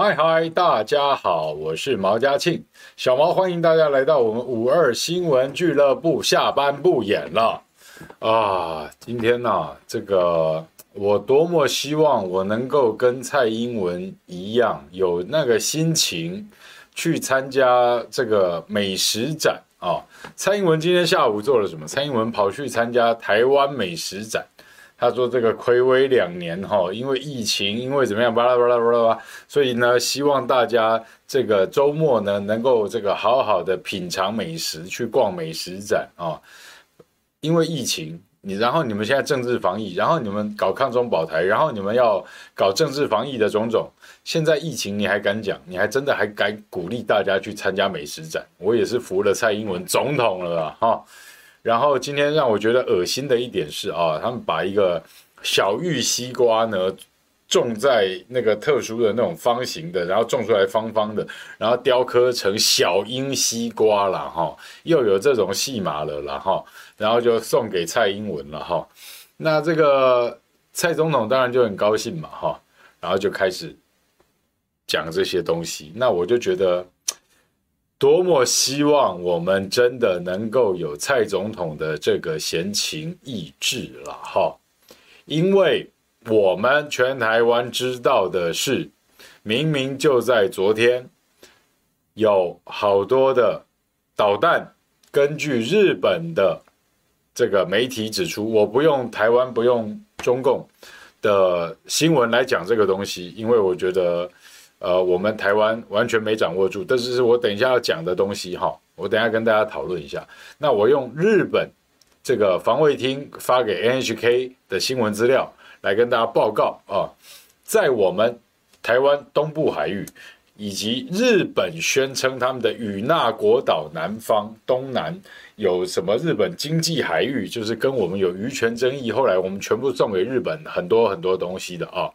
嗨嗨，大家好，我是毛家庆，小毛欢迎大家来到我们五二新闻俱乐部，下班不演了啊！今天呢、这个我多么希望我能够跟蔡英文一样，有那个心情去参加这个美食展啊！蔡英文今天下午做了什么？蔡英文跑去参加台湾美食展。他说：“这个亏微两年哈，因为疫情，因为怎么样，巴拉巴拉巴拉巴，所以呢，希望大家这个周末呢，能够这个好好的品尝美食，去逛美食展啊。因为疫情，你然后你们现在政治防疫，然后你们搞抗中保台，然后你们要搞政治防疫的种种。现在疫情你还敢讲？你还真的还敢鼓励大家去参加美食展？我也是服了蔡英文总统了哈。”然后今天让我觉得恶心的一点是啊，他们把一个小玉西瓜呢种在那个特殊的那种方形的，然后种出来方方的，然后雕刻成小鹰西瓜了哈，又有这种戏码了了哈，然后就送给蔡英文了哈。那这个蔡总统当然就很高兴嘛哈，然后就开始讲这些东西，那我就觉得。多么希望我们真的能够有蔡总统的这个闲情逸致了哈，因为我们全台湾知道的是，明明就在昨天，有好多的导弹，根据日本的这个媒体指出，我不用台湾不用中共的新闻来讲这个东西，因为我觉得。呃，我们台湾完全没掌握住，这是是我等一下要讲的东西哈。我等下跟大家讨论一下。那我用日本这个防卫厅发给 NHK 的新闻资料来跟大家报告啊，在我们台湾东部海域以及日本宣称他们的与那国岛南方东南有什么日本经济海域，就是跟我们有渔权争议，后来我们全部送给日本很多很多东西的啊。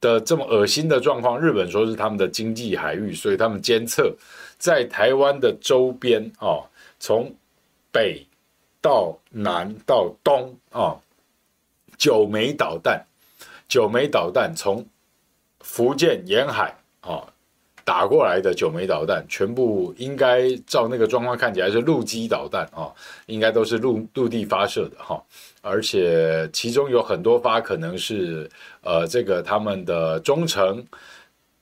的这么恶心的状况，日本说是他们的经济海域，所以他们监测在台湾的周边哦，从北到南到东哦，九枚导弹，九枚导弹从福建沿海哦打过来的九枚导弹，全部应该照那个状况看起来是陆基导弹啊，应该都是陆陆地发射的哈。而且其中有很多发可能是呃这个他们的中程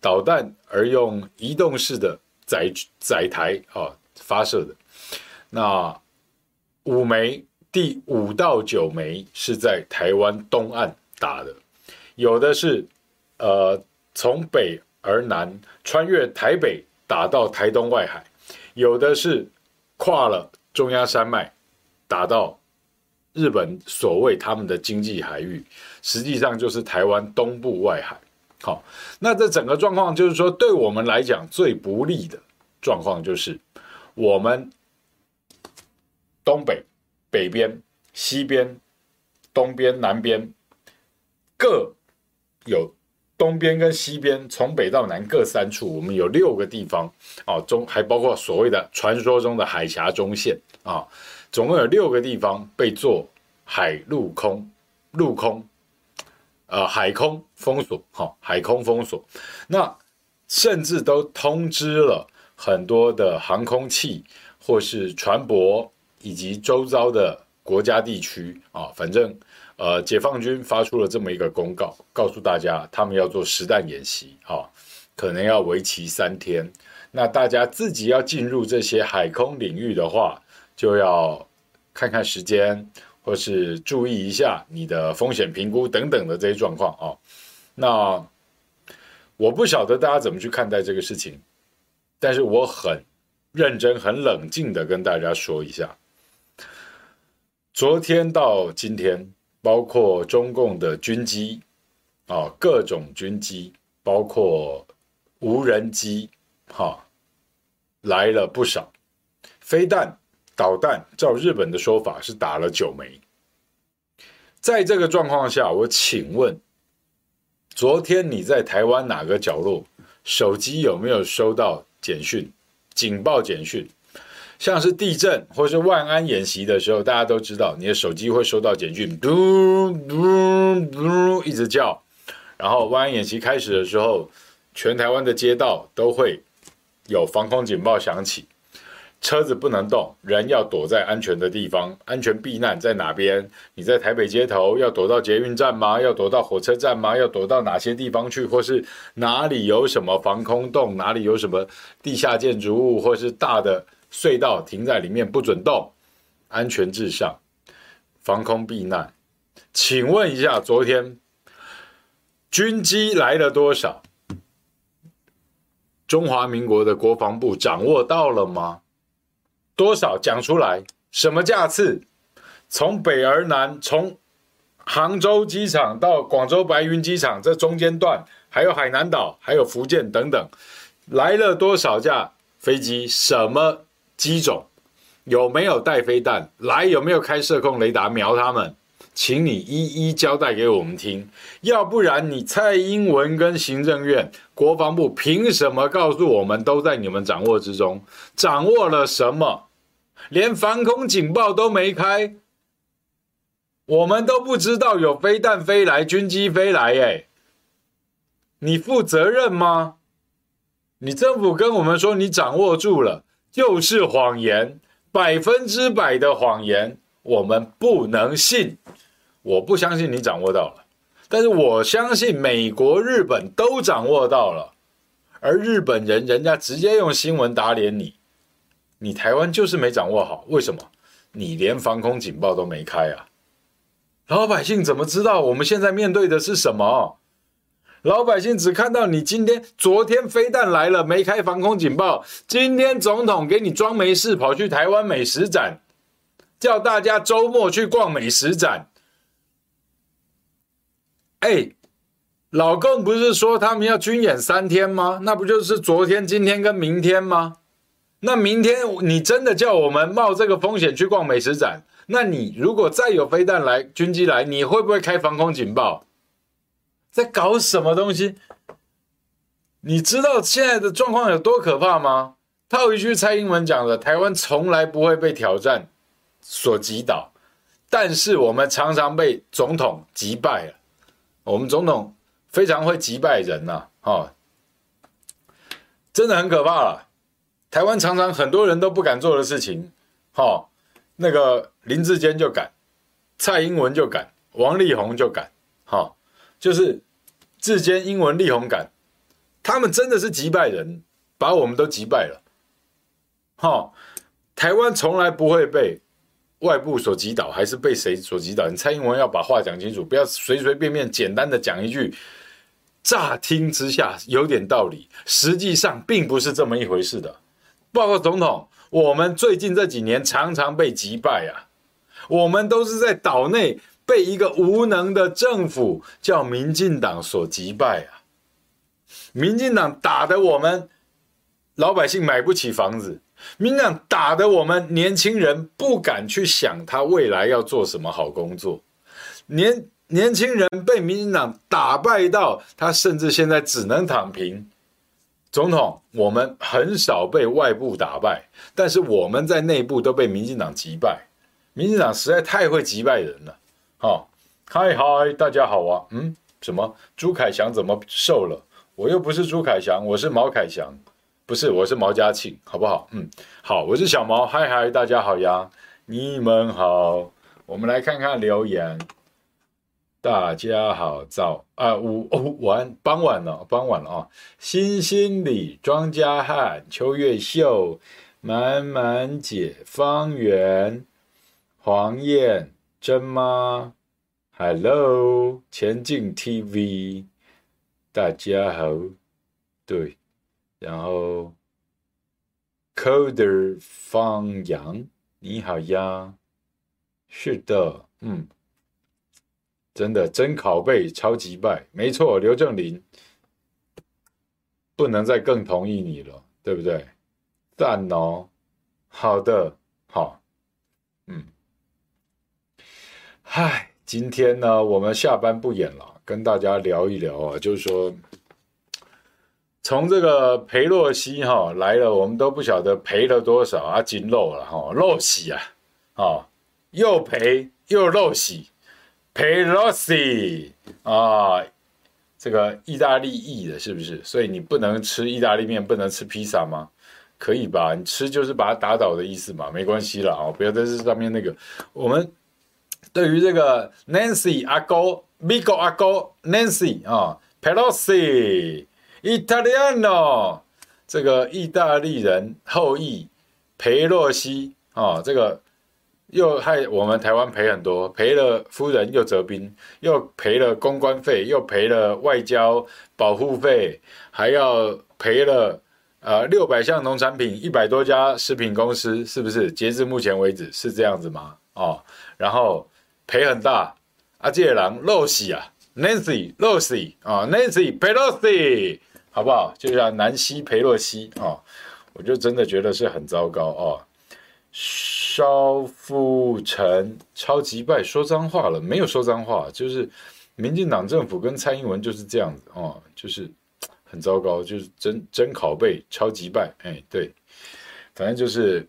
导弹，而用移动式的载载台啊发射的。那五枚，第五到九枚是在台湾东岸打的，有的是呃从北而南穿越台北打到台东外海，有的是跨了中央山脉打到。日本所谓他们的经济海域，实际上就是台湾东部外海。好，那这整个状况就是说，对我们来讲最不利的状况就是，我们东北、北边、西边、东边、南边各有东边跟西边，从北到南各三处，我们有六个地方啊，中还包括所谓的传说中的海峡中线啊。总共有六个地方被做海陆空、陆空，呃，海空封锁，哈，海空封锁。那甚至都通知了很多的航空器或是船舶以及周遭的国家地区啊，反正呃，解放军发出了这么一个公告，告诉大家他们要做实弹演习，哈，可能要为期三天。那大家自己要进入这些海空领域的话，就要看看时间，或是注意一下你的风险评估等等的这些状况啊。那我不晓得大家怎么去看待这个事情，但是我很认真、很冷静的跟大家说一下，昨天到今天，包括中共的军机啊，各种军机，包括无人机，哈，来了不少，飞弹、导弹，照日本的说法是打了九枚。在这个状况下，我请问，昨天你在台湾哪个角落，手机有没有收到简讯？警报简讯，像是地震或是万安演习的时候，大家都知道你的手机会收到简讯，嘟嘟嘟一直叫。然后万安演习开始的时候，全台湾的街道都会有防空警报响起，车子不能动，人要躲在安全的地方，安全避难在哪边？你在台北街头要躲到捷运站吗？要躲到火车站吗？要躲到哪些地方去？或是哪里有什么防空洞？哪里有什么地下建筑物？或是大的隧道停在里面不准动？安全至上，防空避难。请问一下，昨天。军机来了多少？中华民国的国防部掌握到了吗？多少讲出来？什么架次？从北而南，从杭州机场到广州白云机场这中间段，还有海南岛，还有福建等等，来了多少架飞机？什么机种？有没有带飞弹？来有没有开射控雷达瞄他们？请你一一交代给我们听，要不然你蔡英文跟行政院、国防部凭什么告诉我们都在你们掌握之中？掌握了什么？连防空警报都没开，我们都不知道有飞弹飞来、军机飞来，哎，你负责任吗？你政府跟我们说你掌握住了，就是谎言，百分之百的谎言，我们不能信。我不相信你掌握到了，但是我相信美国、日本都掌握到了，而日本人人家直接用新闻打脸你，你台湾就是没掌握好，为什么？你连防空警报都没开啊！老百姓怎么知道我们现在面对的是什么？老百姓只看到你今天、昨天飞弹来了没开防空警报，今天总统给你装没事跑去台湾美食展，叫大家周末去逛美食展。哎，老共不是说他们要军演三天吗？那不就是昨天、今天跟明天吗？那明天你真的叫我们冒这个风险去逛美食展？那你如果再有飞弹来、军机来，你会不会开防空警报？在搞什么东西？你知道现在的状况有多可怕吗？套一句蔡英文讲的：“台湾从来不会被挑战所击倒，但是我们常常被总统击败了。”我们总统非常会击败人呐，哈，真的很可怕了。台湾常常很多人都不敢做的事情，哈，那个林志坚就敢，蔡英文就敢，王力宏就敢，哈，就是智坚、英文、力宏感，他们真的是击败人，把我们都击败了，哈，台湾从来不会被。外部所击倒还是被谁所击倒？你蔡英文要把话讲清楚，不要随随便便简单的讲一句，乍听之下有点道理，实际上并不是这么一回事的。报告总统，我们最近这几年常常被击败啊，我们都是在岛内被一个无能的政府叫民进党所击败啊，民进党打得我们老百姓买不起房子。民进党打得我们年轻人不敢去想他未来要做什么好工作，年年轻人被民进党打败到他甚至现在只能躺平。总统，我们很少被外部打败，但是我们在内部都被民进党击败。民进党实在太会击败人了。好，嗨嗨，大家好啊，嗯，什么？朱凯翔怎么瘦了？我又不是朱凯翔，我是毛凯翔。不是，我是毛家庆，好不好？嗯，好，我是小毛，嗨嗨，大家好呀，你们好，我们来看看留言。大家好，早啊，午哦，晚傍晚了，傍晚了啊。新心里庄家汉，秋月秀，满满解方圆，黄燕真吗？Hello，前进 TV，大家好，对。然后 Coder 方洋，你好呀。是的，嗯，真的真拷贝超级拜，没错，刘正林不能再更同意你了，对不对？赞哦，好的，好，嗯，嗨，今天呢，我们下班不演了，跟大家聊一聊啊，就是说，从这个裴洛西哈来了，我们都不晓得赔了多少啊，金漏了哈，漏洗啊，啊，又赔又漏洗，裴洛西啊。这个意大利裔的，是不是？所以你不能吃意大利面，不能吃披萨吗？可以吧？你吃就是把它打倒的意思嘛，没关系啦。哦，不要在这上面那个。我们对于这个 Nancy 阿哥，Vigo 阿哥，Nancy 啊，Pelosi，Italiano，这个意大利人后裔，裴洛西啊，这个。又害我们台湾赔很多，赔了夫人又折兵，又赔了公关费，又赔了外交保护费，还要赔了呃六百项农产品，一百多家食品公司，是不是？截至目前为止是这样子吗？哦，然后赔很大，阿杰郎露西啊，Nancy 露西啊，Nancy Pelosi，好不好？就像南希裴洛西啊，我就真的觉得是很糟糕哦。肖富成超级拜说脏话了，没有说脏话，就是民进党政府跟蔡英文就是这样子哦，就是很糟糕，就是真真拷贝超级拜，哎，对，反正就是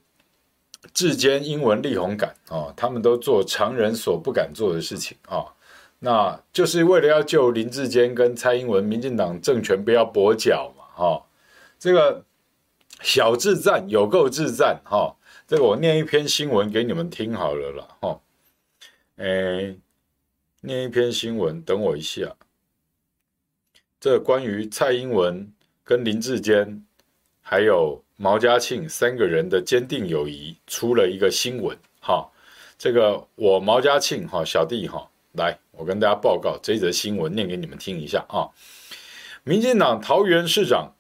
志坚英文力宏感哦，他们都做常人所不敢做的事情啊、哦，那就是为了要救林志坚跟蔡英文，民进党政权不要跛脚嘛，哈、哦，这个小智战有够智战哈。哦这个我念一篇新闻给你们听好了啦，哈，哎，念一篇新闻，等我一下。这关于蔡英文跟林志坚还有毛家庆三个人的坚定友谊，出了一个新闻，哈，这个我毛家庆哈小弟哈，来，我跟大家报告这一则新闻，念给你们听一下啊。民进党桃园市长。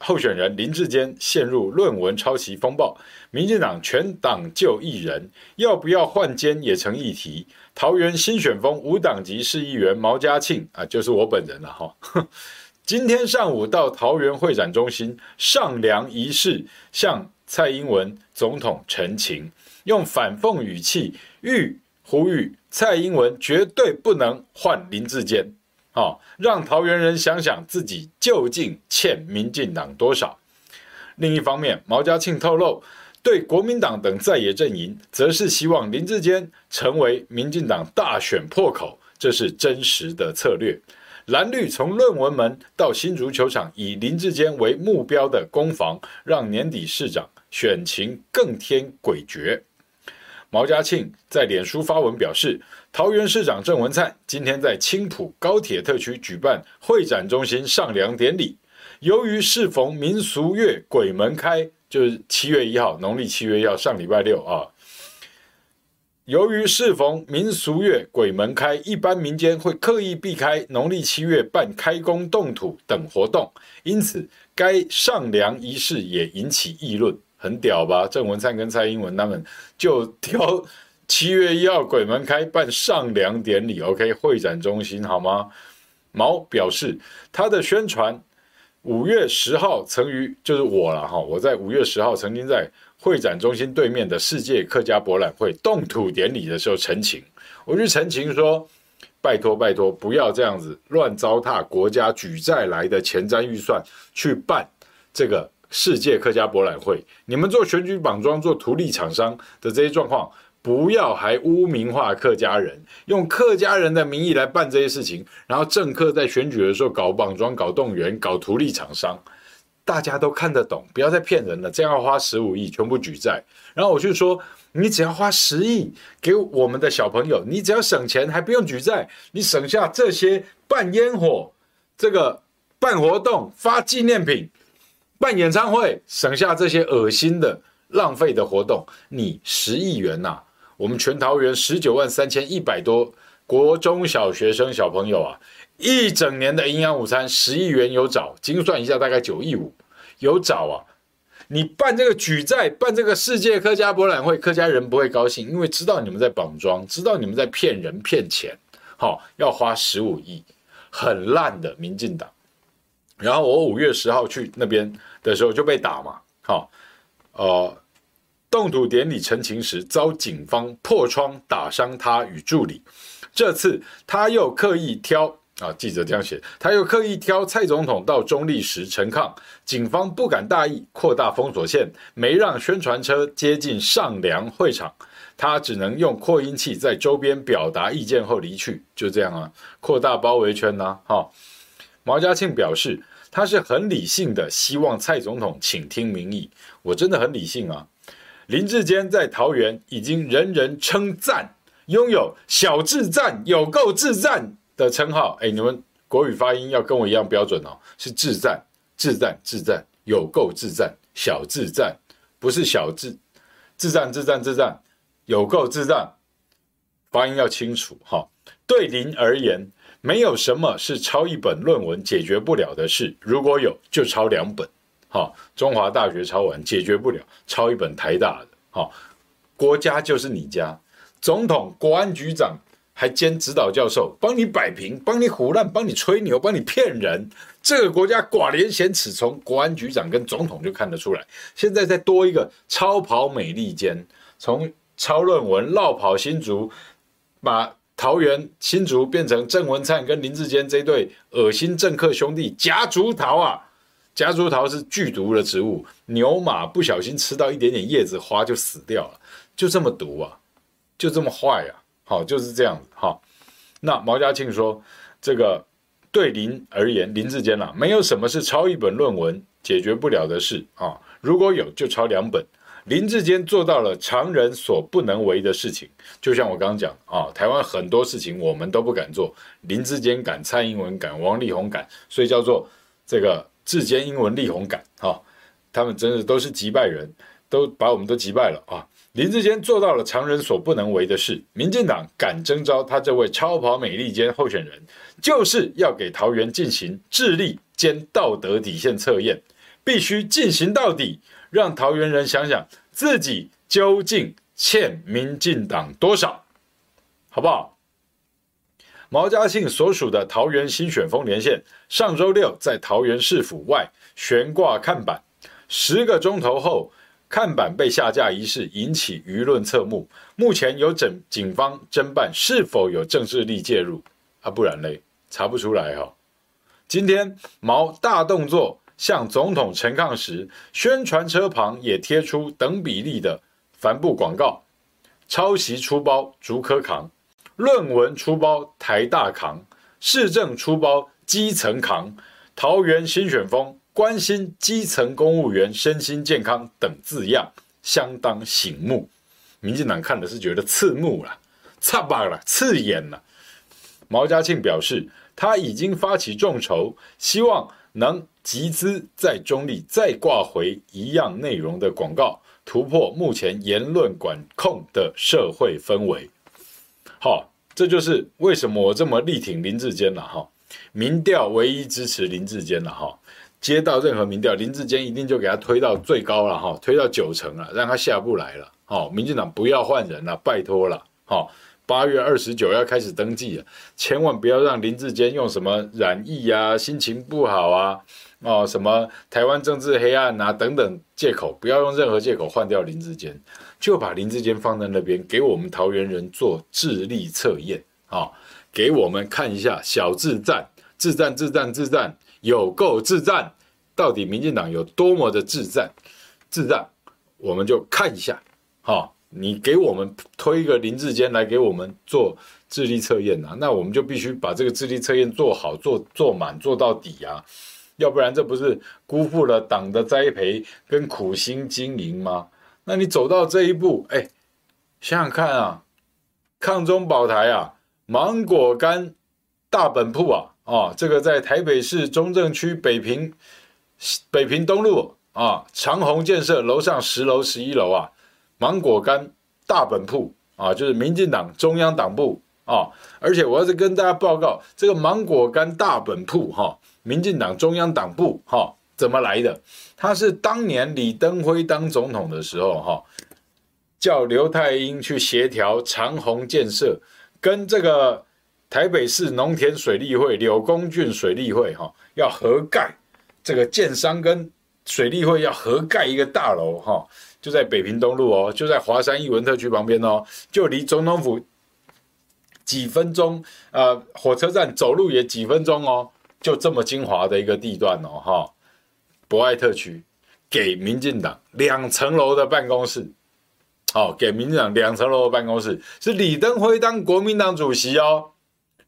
候选人林志坚陷入论文抄袭风暴，民进党全党就一人，要不要换监也成议题。桃园新选风无党籍市议员毛家庆啊，就是我本人了哈。今天上午到桃园会展中心上梁仪式，向蔡英文总统陈情，用反讽语气欲呼吁蔡英文绝对不能换林志坚。好，让桃园人想想自己究竟欠民进党多少。另一方面，毛嘉庆透露，对国民党等在野阵营，则是希望林志坚成为民进党大选破口，这是真实的策略。蓝绿从论文门到新足球场，以林志坚为目标的攻防，让年底市长选情更添诡谲。毛家庆在脸书发文表示，桃园市长郑文灿今天在青埔高铁特区举办会展中心上梁典礼。由于适逢民俗月鬼门开，就是七月一号，农历七月一号，上礼拜六啊。由于适逢民俗月鬼门开，一般民间会刻意避开农历七月办开工动土等活动，因此该上梁仪式也引起议论。很屌吧？郑文灿跟蔡英文他们就挑七月一号鬼门开办上梁典礼，OK？会展中心好吗？毛表示他的宣传五月十号曾于就是我了哈，我在五月十号曾经在会展中心对面的世界客家博览会动土典礼的时候陈情，我去陈情说拜托拜托不要这样子乱糟蹋国家举债来的前瞻预算去办这个。世界客家博览会，你们做选举绑桩、做图利厂商的这些状况，不要还污名化客家人，用客家人的名义来办这些事情，然后政客在选举的时候搞绑桩、搞动员、搞图利厂商，大家都看得懂，不要再骗人了。这样要花十五亿，全部举债，然后我就说，你只要花十亿给我们的小朋友，你只要省钱，还不用举债，你省下这些办烟火、这个办活动、发纪念品。办演唱会，省下这些恶心的浪费的活动，你十亿元呐、我们全桃园十九万三千一百多国中小学生小朋友啊，一整年的营养午餐十亿元有找，精算一下大概九亿五有找啊。你办这个举债，办这个世界客家博览会，客家人不会高兴，因为知道你们在绑桩，知道你们在骗人骗钱，好，要花十五亿，很烂的民进党。然后我五月十号去那边的时候就被打嘛，好，呃，动土典礼陈情时遭警方破窗打伤他与助理，这次他又刻意挑。啊，记者这样写，他又刻意挑蔡总统到中立时陈抗，警方不敢大意，扩大封锁线，没让宣传车接近上梁会场，他只能用扩音器在周边表达意见后离去，就这样啊，扩大包围圈呐、哈、毛家庆表示，他是很理性的，希望蔡总统倾听民意，我真的很理性啊。林志坚在桃园已经人人称赞，拥有小智战，有够智战。的称号，哎，你们国语发音要跟我一样标准哦，是智战、智战、智战，有够智战，小智战，不是小智，智战、智战、智战，有够智战，发音要清楚哈、对您而言，没有什么是抄一本论文解决不了的事，如果有，就抄两本。哈、中华大学抄完解决不了，抄一本台大的。哈、国家就是你家，总统、国安局长。还兼指导教授，帮你摆平，帮你唬烂，帮你吹牛，帮你骗人。这个国家寡廉鲜耻，从国安局长跟总统就看得出来。现在再多一个超跑美利坚，从抄论文、落跑新竹，把桃园新竹变成郑文灿跟林志坚这对恶心政客兄弟夹竹桃啊！夹竹桃是剧毒的植物，牛马不小心吃到一点点叶子花就死掉了，就这么毒啊，就这么坏啊！好，就是这样子。好，那毛嘉庆说，这个对林而言，林志坚啊，没有什么是抄一本论文解决不了的事啊。如果有，就抄两本。林志坚做到了常人所不能为的事情，就像我刚刚讲啊，台湾很多事情我们都不敢做，林志坚敢，蔡英文敢，王力宏敢，所以叫做这个志坚、英文、力宏敢。哈，他们真的都是击败人，都把我们都击败了啊。林志坚做到了常人所不能为的事，民进党敢征召他这位超跑美利坚候选人，就是要给桃园进行智力兼道德底线测验，必须进行到底，让桃园人想想自己究竟欠民进党多少，好不好？毛嘉庆所属的桃园新选风连线上周六在桃园市府外悬挂看板，十个钟头后。看板被下架一事引起舆论侧目，目前由整警方侦办是否有政治力介入啊？不然嘞，查不出来哈、哦。今天毛大动作向总统陈抗时，宣传车旁也贴出等比例的帆布广告：抄袭出包竹科扛，论文出包台大扛，市政出包基层扛，桃园新选风。关心基层公务员身心健康等字样相当醒目，民进党看的是觉得刺目了，刺巴了，刺眼了。毛嘉庆表示，他已经发起众筹，希望能集资在中立再挂回一样内容的广告，突破目前言论管控的社会氛围。好，这就是为什么我这么力挺林志坚了哈。民调唯一支持林志坚了哈。接到任何民调，林志坚一定就给他推到最高了哈，推到九成了，让他下不来了。好，民进党不要换人了，拜托了。好，八月二十九要开始登记了，千万不要让林志坚用什么染疫啊、心情不好啊、哦什么台湾政治黑暗啊等等借口，不要用任何借口换掉林志坚，就把林志坚放在那边，给我们桃园人做智力测验啊，给我们看一下小智战、智战、智战、智战。有够智战，到底民进党有多么的智战？智战，我们就看一下。好，你给我们推一个林志坚来给我们做智力测验啊，那我们就必须把这个智力测验做好、做做满、做到底啊，要不然这不是辜负了党的栽培跟苦心经营吗？那你走到这一步，哎，想想看啊，抗中保台啊，芒果干大本铺啊。哦，这个在台北市中正区北平北平东路啊，长虹建设楼上十楼十一楼啊，芒果干大本铺啊，就是民进党中央党部啊，而且我要是跟大家报告，这个芒果干大本铺哈，民进党中央党部哈，怎么来的？他是当年李登辉当总统的时候，哈，叫刘泰英去协调长虹建设，跟这个台北市农田水利会、柳公郡水利会，哈，要合盖这个建商跟水利会要合盖一个大楼，哈，就在北平东路哦，就在华山艺文特区旁边哦，就离总统府几分钟，呃，火车站走路也几分钟哦，就这么精华的一个地段哦，哈。博爱特区给民进党两层楼的办公室，好，给民进党两层楼的办公室是李登辉当国民党主席哦，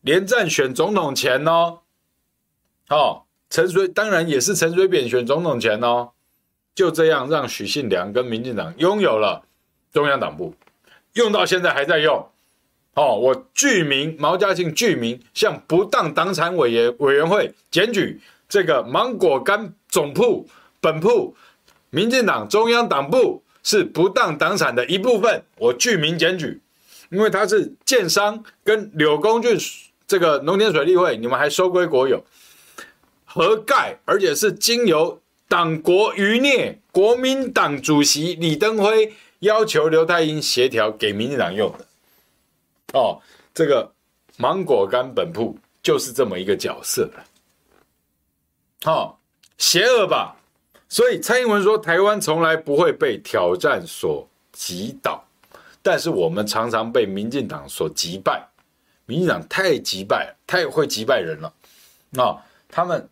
连战选总统前哦，哦，陈水当然也是陈水扁选总统前哦，就这样让许信良跟民进党拥有了中央党部，用到现在还在用，哦，我具名毛家庆具名向不当党产委员委员会检举。这个芒果干总铺本铺，民进党中央党部是不当党产的一部分，我具名检举，因为他是建商跟柳公俊这个农田水利会，你们还收归国有，合盖，而且是经由党国余孽国民党主席李登辉要求刘泰英协调给民进党用的，哦，这个芒果干本铺就是这么一个角色了。好、哦，邪恶吧？所以蔡英文说，台湾从来不会被挑战所击倒，但是我们常常被民进党所击败。民进党太击败，太会击败人了。啊、哦，他们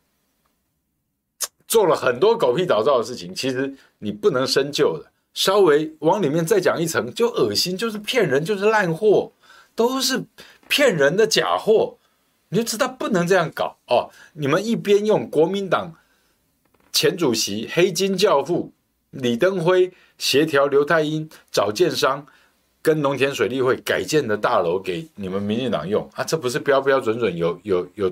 做了很多狗屁倒灶的事情，其实你不能深究的。稍微往里面再讲一层，就恶心，就是骗人，就是烂货，都是骗人的假货。你就知道不能这样搞哦！你们一边用国民党前主席黑金教父李登辉协调刘太英找建商跟农田水利会改建的大楼给你们民进党用啊，这不是标标准准有有有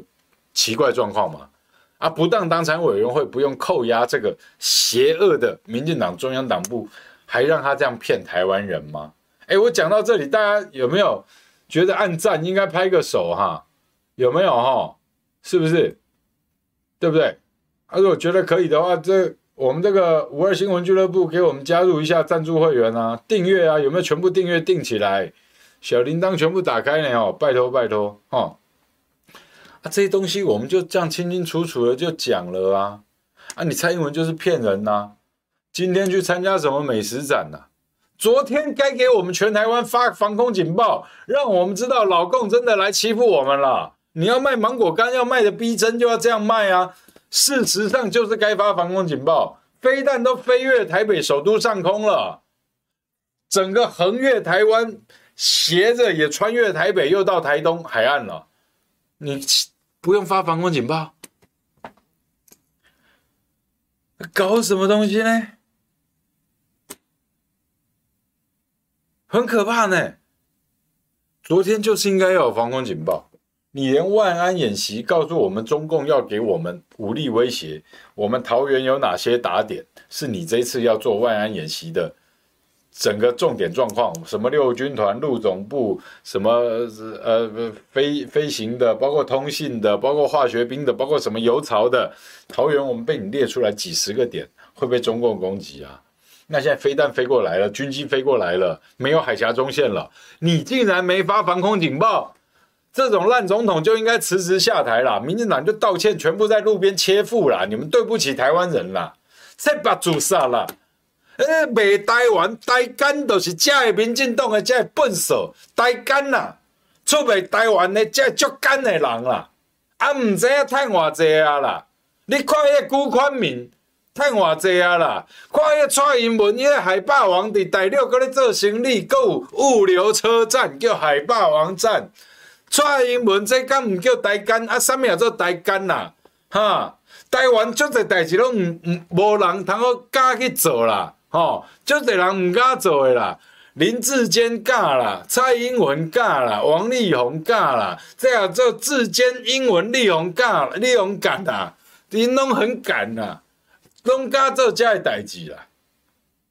奇怪状况吗？啊，不当党产委员会不用扣押这个邪恶的民进党中央党部，还让他这样骗台湾人吗？哎，我讲到这里，大家有没有觉得按赞应该拍个手哈？有没有哈？是不是？对不对？啊，如果觉得可以的话，这我们这个五二新闻俱乐部给我们加入一下赞助会员啊，订阅啊，有没有全部订阅订起来？小铃铛全部打开呢哦，拜托拜托哈！啊，这些东西我们就这样清清楚楚的就讲了啊！啊，你蔡英文就是骗人呐、今天去参加什么美食展呐、昨天该给我们全台湾发防空警报，让我们知道老共真的来欺负我们了。你要卖芒果干，要卖的逼真，就要这样卖啊！事实上就是该发防空警报，飞弹都飞越台北首都上空了，整个横越台湾，斜着也穿越台北，又到台东海岸了。你不用发防空警报，搞什么东西呢？很可怕呢！昨天就是应该要有防空警报。你连万安演习告诉我们中共要给我们武力威胁，我们桃园有哪些打点？是你这次要做万安演习的整个重点状况？什么六军团、陆总部，什么呃飞飞行的，包括通信的，包括化学兵的，包括什么油槽的？桃园我们被你列出来几十个点，会被中共攻击啊？那现在飞弹飞过来了，军机飞过来了，没有海峡中线了，你竟然没发防空警报？这种烂总统就应该辞职下台啦，民进党就道歉，全部在路边切腹啦，你们对不起台湾人啦，再把主杀了。哎，卖台湾台干都是假的，民进党的假笨手台干啦，出卖台湾的假足干的人啦，啊，唔知影赚偌济啊啦，你看那个辜宽敏赚偌济啊啦，看那个蔡英文，那个海霸王伫大陆搁咧做生意，搁有物流车站叫海霸王站。蔡英文这敢唔叫台干啊？啥物叫做台干啦？哈，台湾足侪代志拢唔唔无人通好敢去做啦，吼，足侪人唔敢做诶啦。林志坚敢啦，蔡英文敢啦，王力宏敢啦，这样做志坚、英文、力宏敢，力宏敢啦，因拢很敢啦，拢敢做遮个代志啦。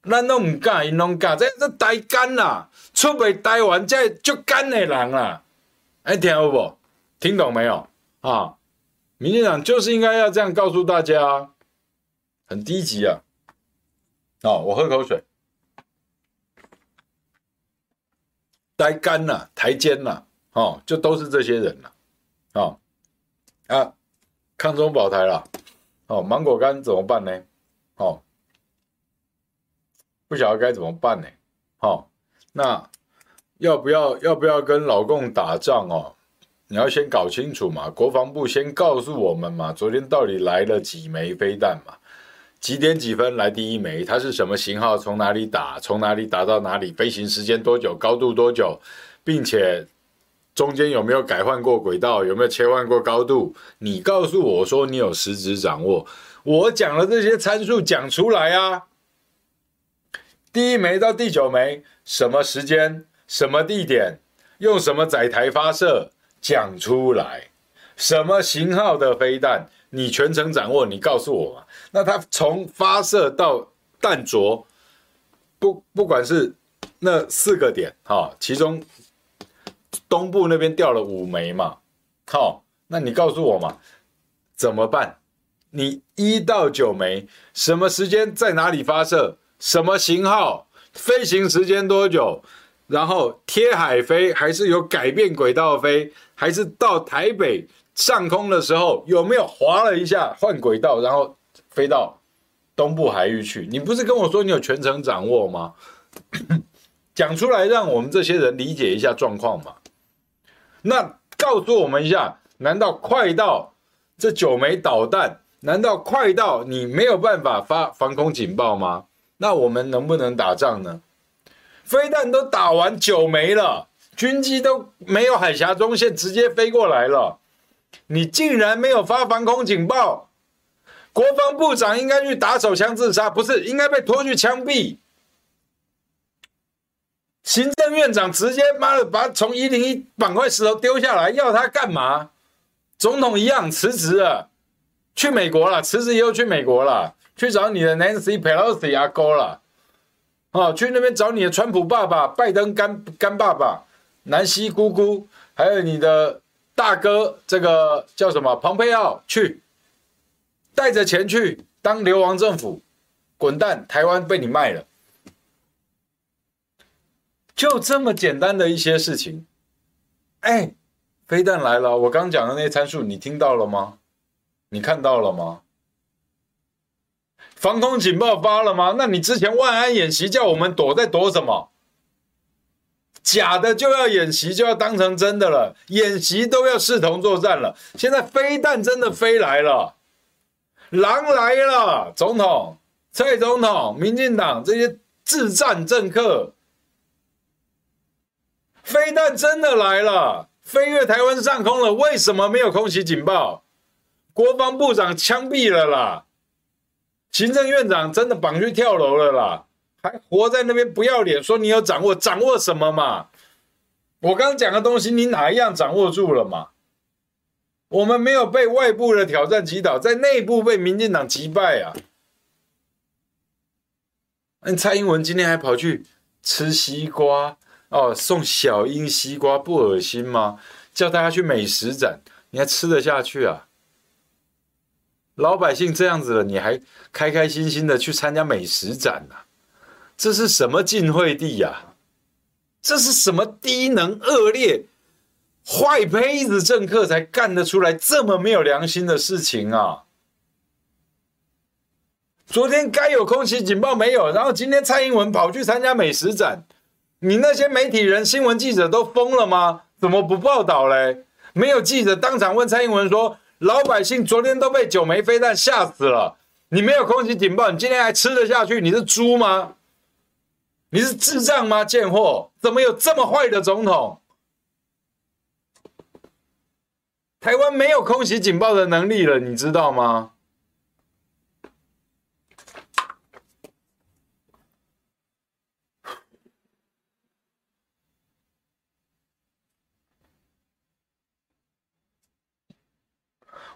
咱拢唔敢，因拢敢，这这台干啦，出卖台湾这足干诶人啦。哎，听有不？听懂没有？啊，民进党就是应该要这样告诉大家，很低级啊！哦，我喝口水。呆干呐，台奸呐，哦，就都是这些人呐，哦，啊，抗中保台了，哦，芒果干怎么办呢？哦，不晓得该怎么办呢？哦，那要不要要不要跟老共打仗哦？你要先搞清楚嘛，国防部先告诉我们嘛，昨天到底来了几枚飞弹嘛？几点几分来第一枚？它是什么型号？从哪里打？从哪里打到哪里？飞行时间多久？高度多久？并且中间有没有改换过轨道？有没有切换过高度？你告诉我说你有实质掌握，我讲了这些参数讲出来啊。第一枚到第九枚，什么时间？什么地点？用什么载台发射？讲出来。什么型号的飞弹？你全程掌握，你告诉我嘛。那它从发射到弹着，不不管是那四个点，哈，其中东部那边掉了五枚嘛，好，那你告诉我嘛，怎么办？你一到九枚，什么时间在哪里发射？什么型号？飞行时间多久？然后贴海飞还是有改变轨道飞？还是到台北？上空的时候有没有滑了一下换轨道，然后飞到东部海域去？你不是跟我说你有全程掌握吗？讲出来让我们这些人理解一下状况嘛。那告诉我们一下，难道快到这九枚导弹？难道快到你没有办法发防空警报吗？那我们能不能打仗呢？飞弹都打完九枚了，军机都没有海峡中线，直接飞过来了。你竟然没有发防空警报，国防部长应该去打手枪自杀，不是应该被拖去枪毙？行政院长直接妈的把从一零一板块石头丢下来，要他干嘛？总统一样辞职了，去美国了，辞职以后去美国了，去找你的 Nancy Pelosi 阿哥了，哦，去那边找你的川普爸爸、拜登干干爸爸、南希姑姑，还有你的。大哥，这个叫什么？蓬佩奥去，带着钱去当流亡政府，滚蛋！台湾被你卖了，就这么简单的一些事情。哎，飞弹来了，我刚讲的那些参数，你听到了吗？你看到了吗？防空警报发了吗？那你之前万安演习叫我们躲，在躲什么？假的就要演习，就要当成真的了。演习都要视同作战了。现在飞弹真的飞来了，狼来了！总统、蔡总统、民进党这些智障政客，飞弹真的来了，飞越台湾上空了。为什么没有空袭警报？国防部长枪毙了啦，行政院长真的绑去跳楼了啦。还活在那边不要脸，说你有掌握，掌握什么嘛？我刚讲的东西，你哪一样掌握住了嘛？我们没有被外部的挑战击倒，在内部被民进党击败啊！那蔡英文今天还跑去吃西瓜哦，送小英西瓜，不恶心吗？叫大家去美食展，你还吃得下去啊？老百姓这样子了，你还开开心心的去参加美食展啊？这是什么晋惠帝呀？这是什么低能、恶劣、坏胚子政客才干得出来这么没有良心的事情啊？昨天该有空袭警报没有，然后今天蔡英文跑去参加美食展，你那些媒体人、新闻记者都疯了吗？怎么不报道嘞？没有记者当场问蔡英文说：“老百姓昨天都被九枚飞弹吓死了，你没有空袭警报，你今天还吃得下去？你是猪吗？”你是智障吗？贱货！怎么有这么坏的总统？台湾没有空袭警报的能力了，你知道吗？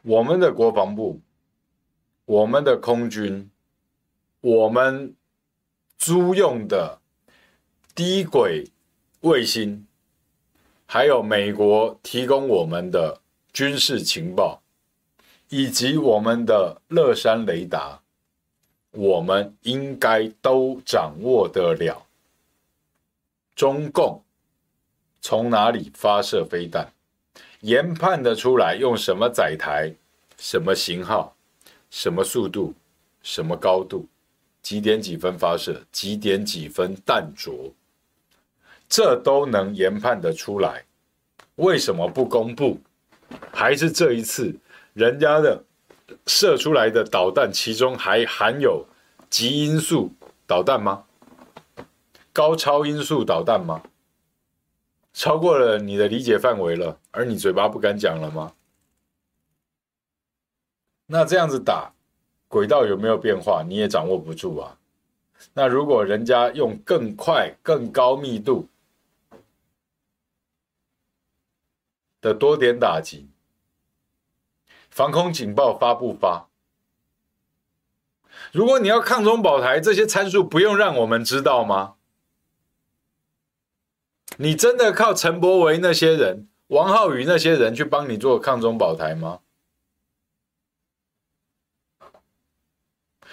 我们的国防部，我们的空军，我们租用的。低轨卫星，还有美国提供我们的军事情报，以及我们的乐山雷达，我们应该都掌握得了。中共从哪里发射飞弹，研判得出来用什么载台、什么型号、什么速度、什么高度、几点几分发射、几点几分弹着，这都能研判得出来。为什么不公布？还是这一次人家的射出来的导弹，其中还含有极音速导弹吗？高超音速导弹吗？超过了你的理解范围了，而你嘴巴不敢讲了吗？那这样子打，轨道有没有变化？你也掌握不住啊。那如果人家用更快、更高密度的多点打击，防空警报发不发？如果你要抗中保台，这些参数不用让我们知道吗？你真的靠陈柏惟那些人、王浩宇那些人去帮你做抗中保台吗？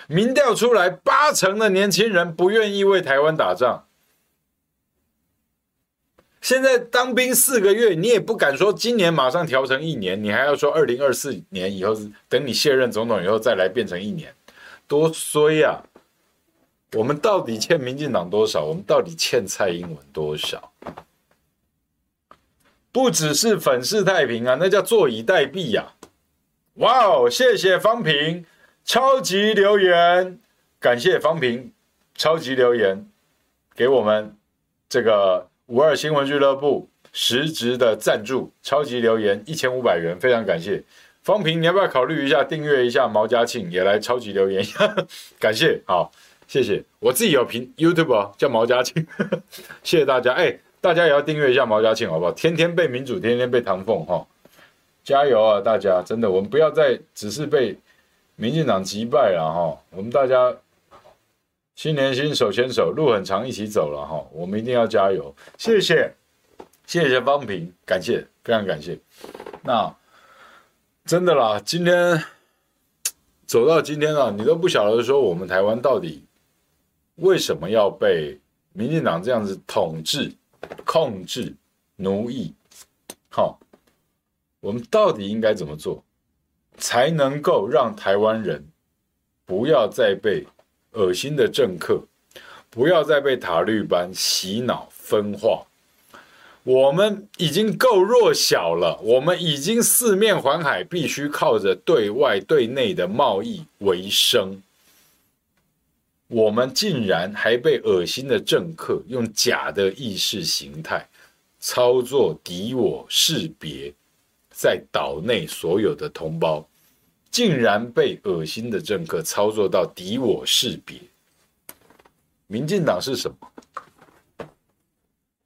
民调出来，八成的年轻人不愿意为台湾打仗。现在当兵四个月，你也不敢说今年马上调成一年，你还要说二零二四年以后，等你卸任总统以后再来变成一年，多衰呀！我们到底欠民进党多少？我们到底欠蔡英文多少？不只是粉饰太平啊，那叫坐以待毙呀！哇哦，谢谢方平超级留言，感谢方平超级留言，给我们这个五二新闻俱乐部实质的赞助，超级留言一千五百元，非常感谢方平，你要不要考虑一下订阅一下毛家庆，也来超级留言？感谢，好。谢谢，我自己有频 YouTube 哦，叫毛家庆，谢谢大家，哎，大家也要订阅一下毛家庆，好不好？天天被民主，天天被唐凤，哈，加油啊，大家，真的，我们不要再只是被民进党击败了，哈，我们大家心连心，手牵手，路很长，一起走了，哈，我们一定要加油，谢谢，谢谢方平，感谢，非常感谢，那真的啦，今天走到今天啊，你都不晓得说我们台湾到底。为什么要被民进党这样子统治、控制、奴役？好，我们到底应该怎么做，才能够让台湾人不要再被恶心的政客，不要再被塔绿班洗脑分化？我们已经够弱小了，我们已经四面环海，必须靠着对外对内的贸易为生。我们竟然还被恶心的政客用假的意识形态操作敌我识别，在岛内所有的同胞，竟然被恶心的政客操作到敌我识别。民进党是什么？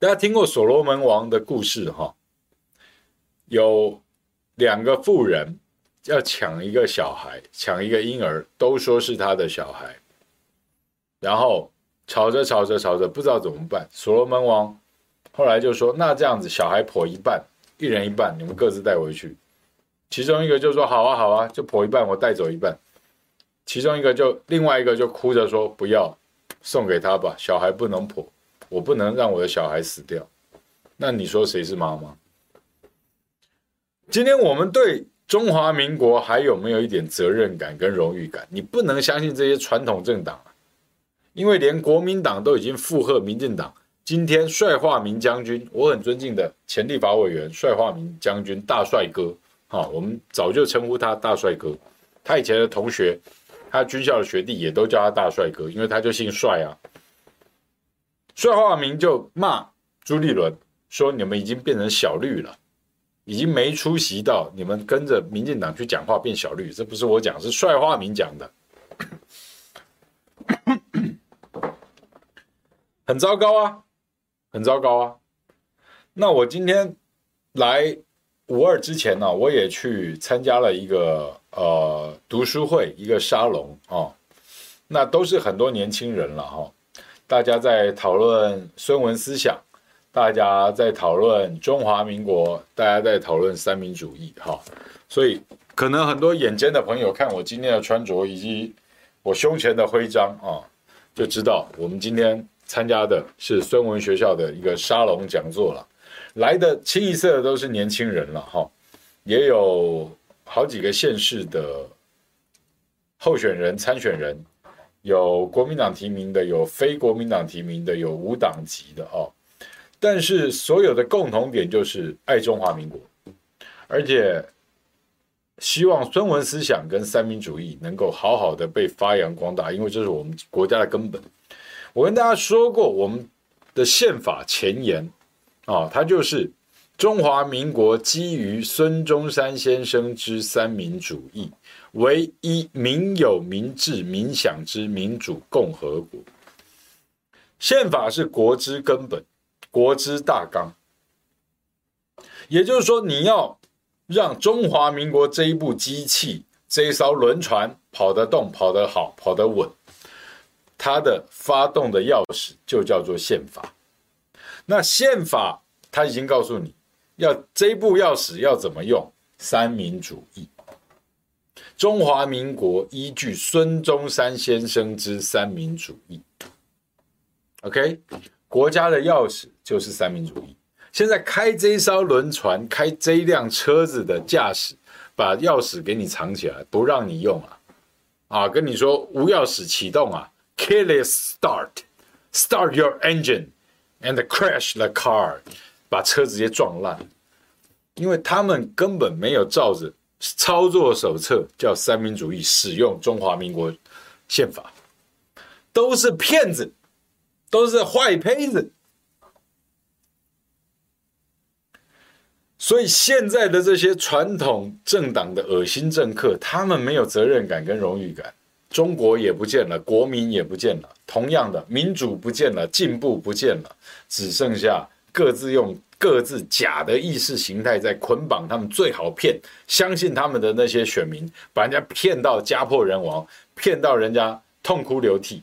大家听过所罗门王的故事哈？有两个妇人要抢一个小孩，抢一个婴儿，都说是他的小孩。然后吵着吵着吵着，不知道怎么办。所罗门王后来就说：“那这样子，小孩剖一半，一人一半，你们各自带回去。”其中一个就说：“好啊，好啊，就剖一半，我带走一半。”其中一个就另外一个就哭着说：“不要，送给他吧，小孩不能剖，我不能让我的小孩死掉。”那你说谁是妈妈？今天我们对中华民国还有没有一点责任感跟荣誉感？你不能相信这些传统政党。因为连国民党都已经附和民进党，今天帅化民将军，我很尊敬的前立法委员帅化民将军大帅哥，好，我们早就称呼他大帅哥。他以前的同学，他军校的学弟也都叫他大帅哥，因为他就姓帅啊。帅化民就骂朱立伦说：“你们已经变成小绿了，已经没出息到你们跟着民进党去讲话变小绿。”这不是我讲，是帅化民讲的。很糟糕啊，很糟糕啊！那我今天来五二之前呢、我也去参加了一个呃读书会，一个沙龙啊。那都是很多年轻人了哈，大家在讨论孙文思想，大家在讨论中华民国，大家在讨论三民主义哈。所以可能很多眼尖的朋友看我今天的穿着以及我胸前的徽章啊，就知道我们今天参加的是孙文学校的一个沙龙讲座了。来的清一色的都是年轻人了哈，也有好几个县市的候选人、参选人，有国民党提名的，有非国民党提名的，有无党籍的哦。但是所有的共同点就是爱中华民国，而且希望孙文思想跟三民主义能够好好的被发扬光大，因为这是我们国家的根本。我跟大家说过，我们的宪法前言。啊、哦，它就是中华民国基于孙中山先生之三民主义，为一民有、民治、民享之民主共和国。宪法是国之根本，国之大纲。也就是说，你要让中华民国这一部机器、这一艘轮船跑得动、跑得好、跑得稳，它的发动的钥匙就叫做宪法。那宪法他已经告诉你要这一部钥匙要怎么用，三民主义。中华民国依据孙中山先生之三民主义，OK，国家的钥匙就是三民主义。现在开这艘轮船、开这辆车子的驾驶，把钥匙给你藏起来，不让你用啊，啊，跟你说无钥匙启动啊，Keyless start，start your engine。And crash the car，把车直接撞烂，因为他们根本没有照着操作手册叫三民主义使用中华民国宪法，都是骗子，都是坏胚子。所以现在的这些传统政党的恶心政客，他们没有责任感跟荣誉感。中国也不见了，国民也不见了，同样的民主不见了，进步不见了，只剩下各自用各自假的意识形态在捆绑他们最好骗，相信他们的那些选民，把人家骗到家破人亡，骗到人家痛哭流涕，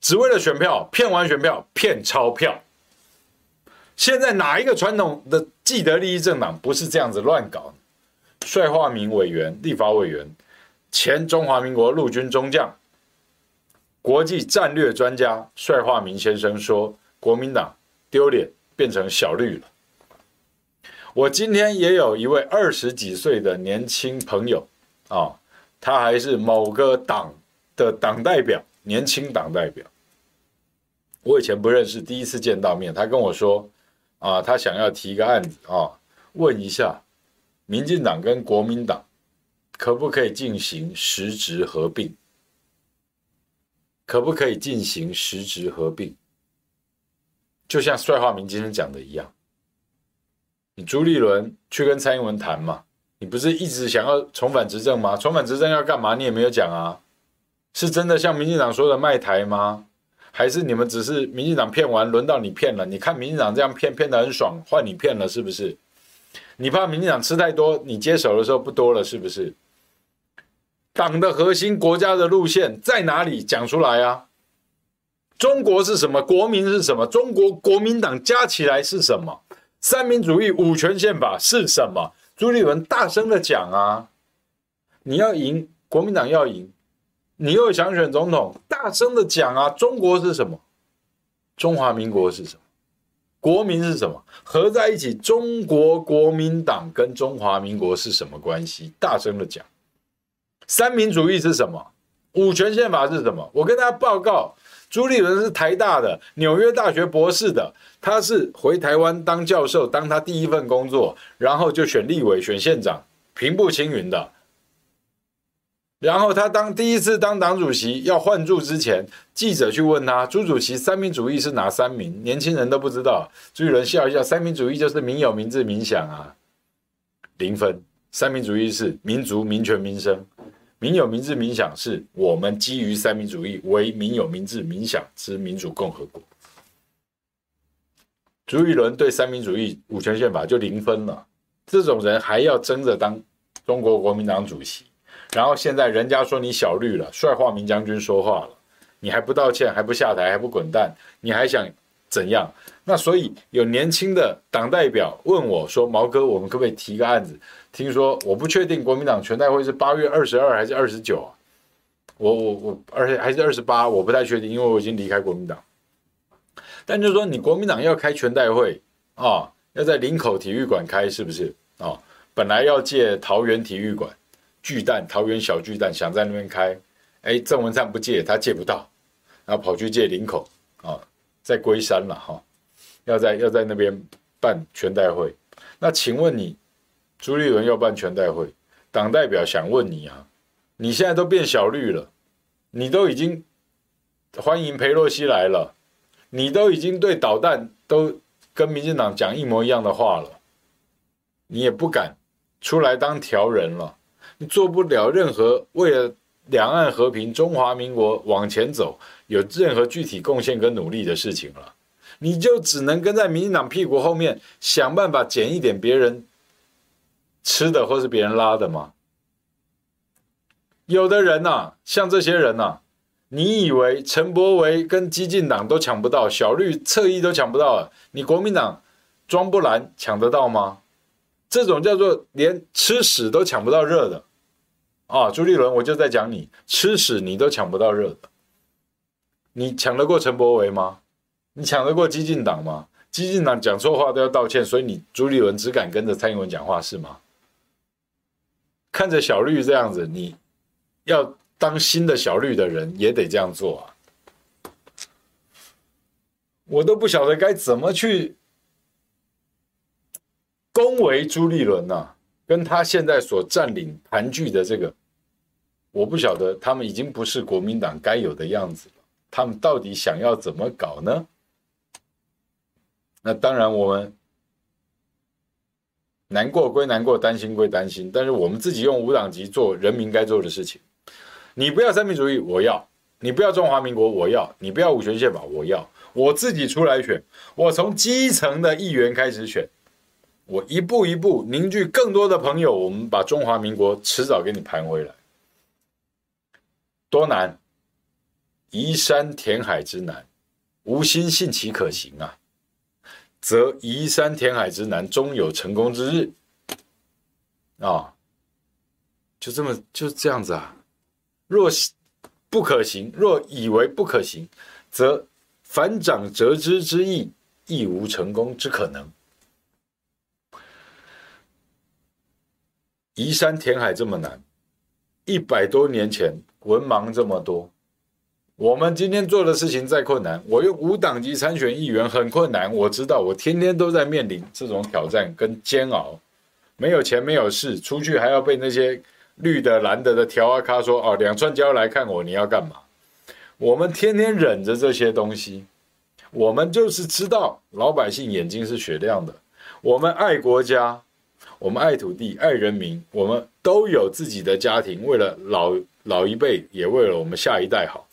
只为了选票，骗完选票骗钞票。现在哪一个传统的既得利益政党不是这样子乱搞？帅化民委员、立法委员。前中华民国陆军中将、国际战略专家帅化民先生说：“国民党丢脸，变成小绿了。”我今天也有一位二十几岁的年轻朋友啊，他还是某个党的党代表，年轻党代表。我以前不认识，第一次见到面，他跟我说：“啊，他想要提一个案子啊，问一下民进党跟国民党。”可不可以进行实质合并？可不可以进行实质合并？就像帅化民今天讲的一样，你朱立伦去跟蔡英文谈嘛？你不是一直想要重返执政吗？重返执政要干嘛？你也没有讲啊。是真的像民进党说的卖台吗？还是你们只是民进党骗完，轮到你骗了？你看民进党这样骗骗得很爽，换你骗了是不是？你怕民进党吃太多，你接手的时候不多了是不是？党的核心，国家的路线在哪里？讲出来啊！中国是什么？国民是什么？中国国民党加起来是什么？三民主义、五权宪法是什么？朱立伦大声的讲啊！你要赢，国民党要赢，你又想选总统，大声的讲啊！中国是什么？中华民国是什么？国民是什么？合在一起，中国国民党跟中华民国是什么关系？大声的讲。三民主义是什么？五权宪法是什么？我跟大家报告，朱立伦是台大的，纽约大学博士的，他是回台湾当教授，当他第一份工作，然后就选立委、选县长，平步青云的。然后他当第一次当党主席要换柱之前，记者去问他：“朱主席，三民主义是哪三民？”年轻人都不知道。朱立伦笑一笑：“三民主义就是民有、民治、民享啊。”零分。三民主义是民族、民权、民生。民有、民治、民享，是我们基于三民主义为民有、民治、民享之民主共和国。朱一伦对三民主义、五权宪法就零分了，这种人还要争着当中国国民党主席，然后现在人家说你小绿了，帅化民将军说话了，你还不道歉，还不下台，还不滚蛋，你还想怎样？那所以有年轻的党代表问我说：“毛哥，我们可不可以提个案子？”听说我不确定国民党全代会是八月二十二还是二十九啊？我我我，而且还是二十八，我不太确定，因为我已经离开国民党。但就是说，你国民党要开全代会啊、要在林口体育馆开，是不是啊、本来要借桃园体育馆巨蛋，桃园小巨蛋，想在那边开，哎，郑文灿不借，他借不到，然后跑去借林口啊、在龟山了哈、要在要在那边办全代会。那请问你，朱立伦要办全代会，党代表想问你啊，你现在都变小绿了，你都已经欢迎裴洛西来了，你都已经对导弹都跟民进党讲一模一样的话了，你也不敢出来当调人了，你做不了任何为了两岸和平、中华民国往前走有任何具体贡献跟努力的事情了。你就只能跟在民进党屁股后面想办法捡一点别人吃的或是别人拉的吗？有的人呐、像这些人呐、你以为陈柏惟跟激进党都抢不到，小绿侧翼都抢不到了，你国民党装不蓝抢得到吗？这种叫做连吃屎都抢不到热的啊！朱立伦，我就在讲你吃屎你都抢不到热的，你抢得过陈柏惟吗？你抢得过激进党吗？激进党讲错话都要道歉，所以你朱立伦只敢跟着蔡英文讲话是吗？看着小绿这样子，你要当新的小绿的人也得这样做啊！我都不晓得该怎么去恭维朱立伦呐，跟他现在所占领盘踞的这个，我不晓得他们已经不是国民党该有的样子了，他们到底想要怎么搞呢？那当然，我们难过归难过，担心归担心，但是我们自己用无党籍做人民该做的事情。你不要三民主义，我要；你不要中华民国，我要；你不要五权宪法，我要。我自己出来选，我从基层的议员开始选，我一步一步凝聚更多的朋友，我们把中华民国迟早给你盘回来。多难？移山填海之难，无心信其可行啊！则移山填海之难，终有成功之日。啊、就这么就这样子啊。若不可行，若以为不可行，则反掌折枝之意，亦无成功之可能。移山填海这么难，一百多年前文盲这么多。我们今天做的事情再困难，我用无党籍参选议员很困难。我知道，我天天都在面临这种挑战跟煎熬，没有钱，没有势，出去还要被那些绿的、蓝的的条啊咖说哦，两串胶来看我，你要干嘛？我们天天忍着这些东西，我们就是知道老百姓眼睛是雪亮的，我们爱国家，我们爱土地，爱人民，我们都有自己的家庭，为了老老一辈，也为了我们下一代好。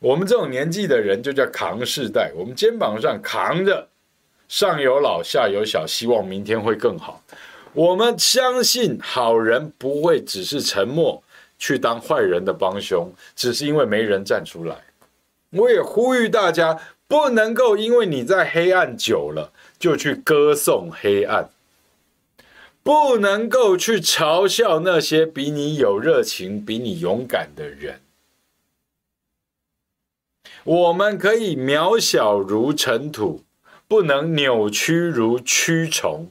我们这种年纪的人就叫扛世代，我们肩膀上扛着上有老下有小，希望明天会更好。我们相信好人不会只是沉默去当坏人的帮凶，只是因为没人站出来。我也呼吁大家不能够因为你在黑暗久了就去歌颂黑暗，不能够去嘲笑那些比你有热情、比你勇敢的人。我们可以渺小如尘土，不能扭曲如蛆虫。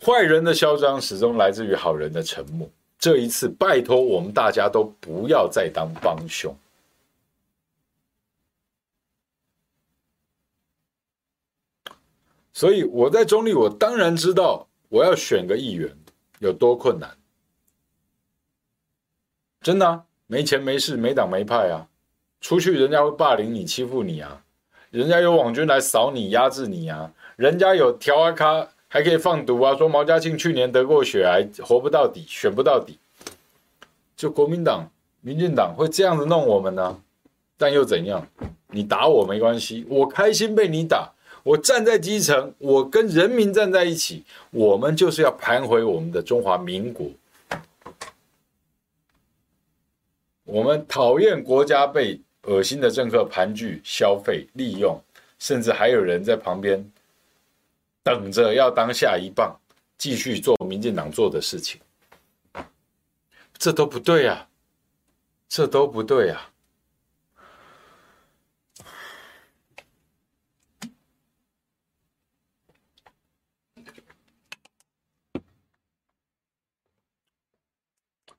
坏人的嚣张始终来自于好人的沉默。这一次，拜托我们大家都不要再当帮凶。所以我在中立，我当然知道我要选个议员有多困难。真的，没钱没势没党没派啊，出去人家会霸凌你欺负你啊，人家有网军来扫你压制你啊，人家有条啊咖还可以放毒啊，说毛家庆去年得过血癌活不到底选不到底，就国民党民进党会这样子弄我们呢？但又怎样？你打我没关系，我开心被你打，我站在基层，我跟人民站在一起，我们就是要盘回我们的中华民国。我们讨厌国家被恶心的政客盘踞、消费、利用，甚至还有人在旁边等着要当下一棒。继续做民进党做的事情，这都不对啊，这都不对啊。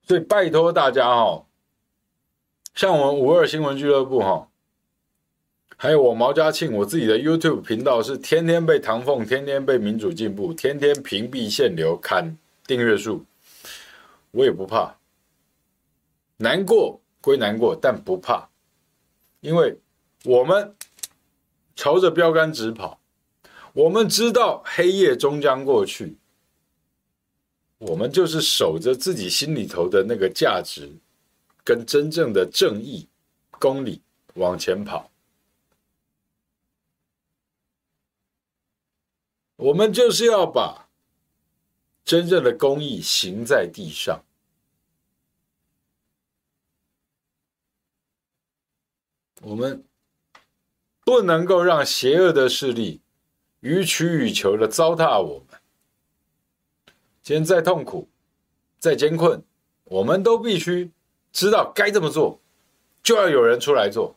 所以拜托大家哈，像我们五二新闻俱乐部哈，还有我毛家庆，我自己的 YouTube 频道是天天被唐凤，天天被民主进步，天天屏蔽限流，砍订阅数，我也不怕，难过归难过，但不怕，因为我们朝着标杆直跑，我们知道黑夜终将过去。我们就是守着自己心里头的那个价值，跟真正的正义、公理往前跑。我们就是要把真正的公义行在地上。我们不能够让邪恶的势力予取予求的糟蹋我们。今天再痛苦，再艰困，我们都必须知道该这么做，就要有人出来做，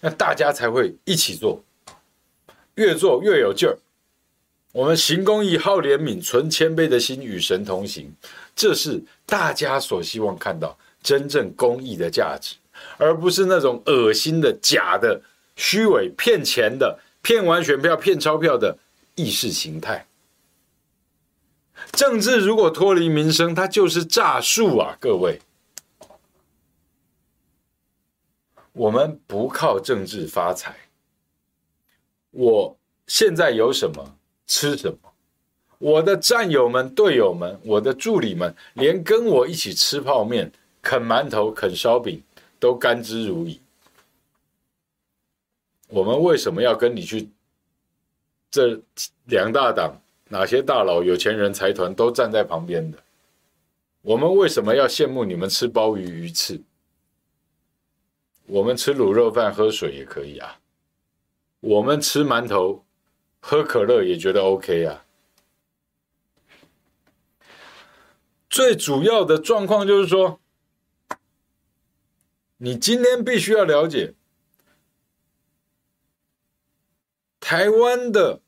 那大家才会一起做，越做越有劲儿。我们行公义、好怜悯、存谦卑的心，与神同行，这是大家所希望看到真正公义的价值，而不是那种恶心的、假的、虚伪、骗钱的、骗完选票骗钞票的意识形态。政治如果脱离民生，它就是诈术啊！各位，我们不靠政治发财。我现在有什么吃什么，我的战友们、队友们、我的助理们，连跟我一起吃泡面、啃馒头、啃烧饼都甘之如饴。我们为什么要跟你去？这两大党？哪些大佬、有钱人、财团都站在旁边的？我们为什么要羡慕你们吃鲍鱼鱼翅？我们吃卤肉饭、喝水也可以啊。我们吃馒头、喝可乐也觉得 OK 啊。最主要的状况就是说，你今天必须要了解台湾的。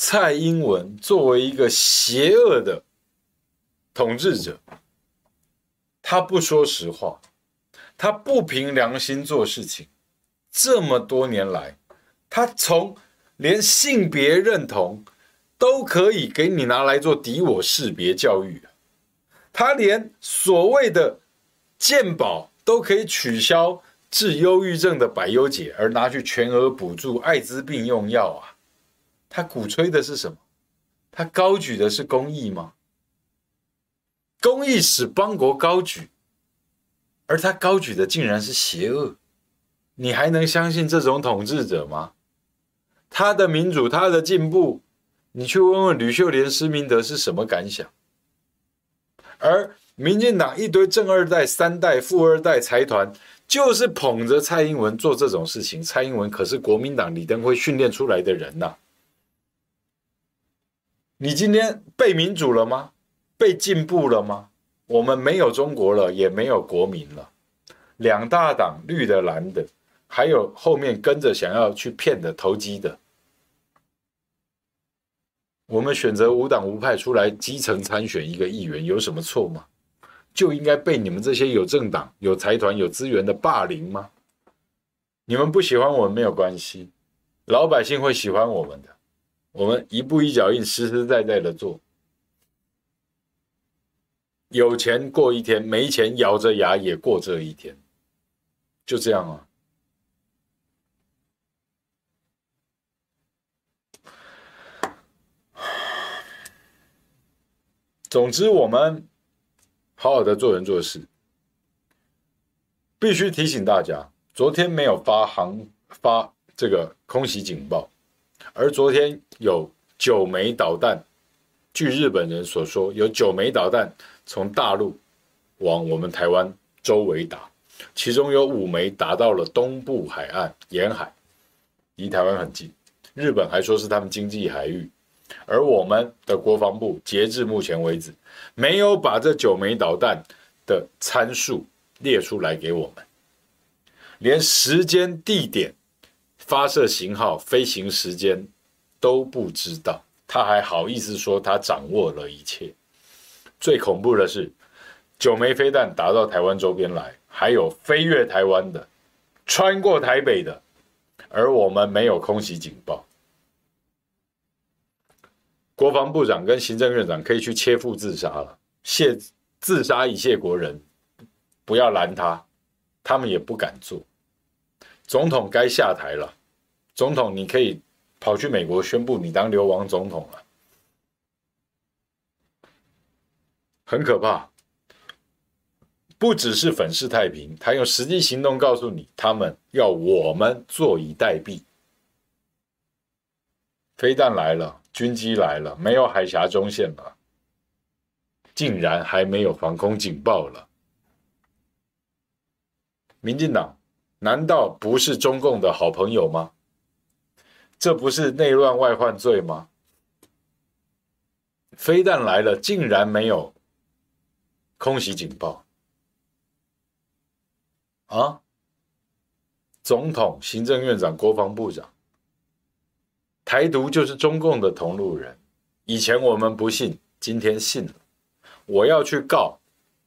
蔡英文作为一个邪恶的统治者，他不说实话，他不凭良心做事情。这么多年来，他从连性别认同都可以给你拿来做敌我识别教育，他连所谓的健保都可以取消治忧郁症的百忧解，而拿去全额补助艾滋病用药啊。他鼓吹的是什么？他高举的是公益吗？公益使邦国高举，而他高举的竟然是邪恶，你还能相信这种统治者吗？他的民主，他的进步，你去问问吕秀莲、施明德是什么感想？而民进党一堆正二代、三代、富二代财团，就是捧着蔡英文做这种事情。蔡英文可是国民党李登辉训练出来的人呐、你今天被民主了吗？被进步了吗？我们没有中国了，也没有国民了。两大党，绿的、蓝的，还有后面跟着想要去骗的、投机的。我们选择无党无派出来基层参选一个议员，有什么错吗？就应该被你们这些有政党、有财团、有资源的霸凌吗？你们不喜欢我们没有关系，老百姓会喜欢我们的。我们一步一脚印，实实在在的做。有钱过一天，没钱咬着牙也过这一天，就这样啊。总之，我们好好的做人做事。必须提醒大家，昨天没有发航发这个空袭警报。而昨天有九枚导弹，据日本人所说，有九枚导弹从大陆往我们台湾周围打，其中有五枚打到了东部海岸沿海，离台湾很近。日本还说是他们经济海域，而我们的国防部截至目前为止，没有把这九枚导弹的参数列出来给我们，连时间、地点、发射型号、飞行时间都不知道，他还好意思说他掌握了一切。最恐怖的是，九枚飞弹打到台湾周边来，还有飞越台湾的、穿过台北的，而我们没有空袭警报。国防部长跟行政院长可以去切腹自杀了，谢自杀以谢国人，不要拦他，他们也不敢做。总统该下台了，总统你可以跑去美国宣布你当流亡总统了，很可怕。不只是粉饰太平，他用实际行动告诉你，他们要我们坐以待毙。飞弹来了。军机来了，没有海峡中线了，竟然还没有防空警报了。民进党难道不是中共的好朋友吗？这不是内乱外患罪吗？飞弹来了，竟然没有空袭警报啊！总统、行政院长、国防部长。台独就是中共的同路人，以前我们不信，今天信了。我要去告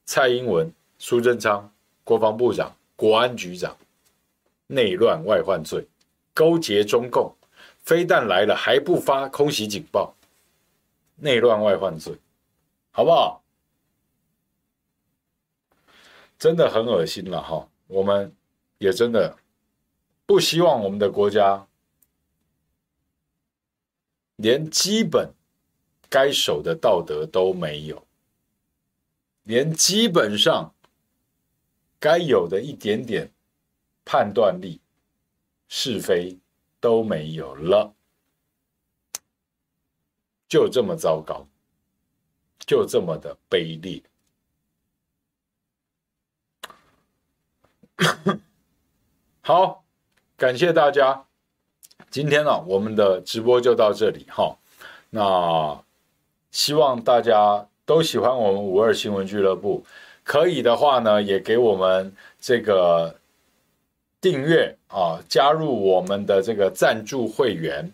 蔡英文、苏贞昌、国防部长、国安局长，内乱外患罪，勾结中共，飞弹来了还不发空袭警报，内乱外患罪，好不好？真的很恶心了哈，我们也真的不希望我们的国家。连基本该守的道德都没有，连基本上该有的一点点判断力、是非都没有了，就这么糟糕，就这么的卑劣。好，感谢大家。今天呢、我们的直播就到这里哈。那希望大家都喜欢我们五二新闻俱乐部，可以的话呢，也给我们这个订阅啊，加入我们的这个赞助会员，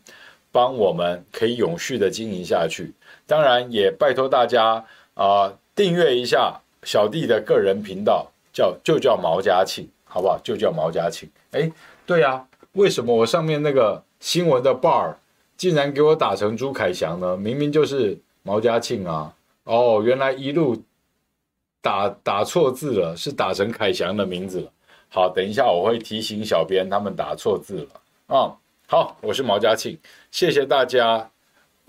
帮我们可以永续的经营下去。当然，也拜托大家啊，订阅一下小弟的个人频道，叫就叫毛家庆，好不好？就叫毛家庆。哎，对呀、啊，为什么我上面那个？新闻的 bar 竟然给我打成朱凯翔呢？明明就是毛家庆啊！哦，原来一路打打错字了，是打成凯翔的名字了。好，等一下我会提醒小编他们打错字了啊、嗯！好，我是毛家庆，谢谢大家。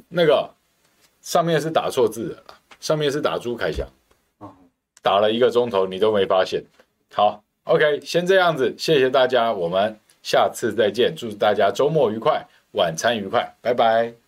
那个上面是打错字的，上面是打朱凯翔，打了一个钟头你都没发现。好，OK，先这样子，谢谢大家，我们。下次再见，祝大家周末愉快，晚餐愉快，拜拜。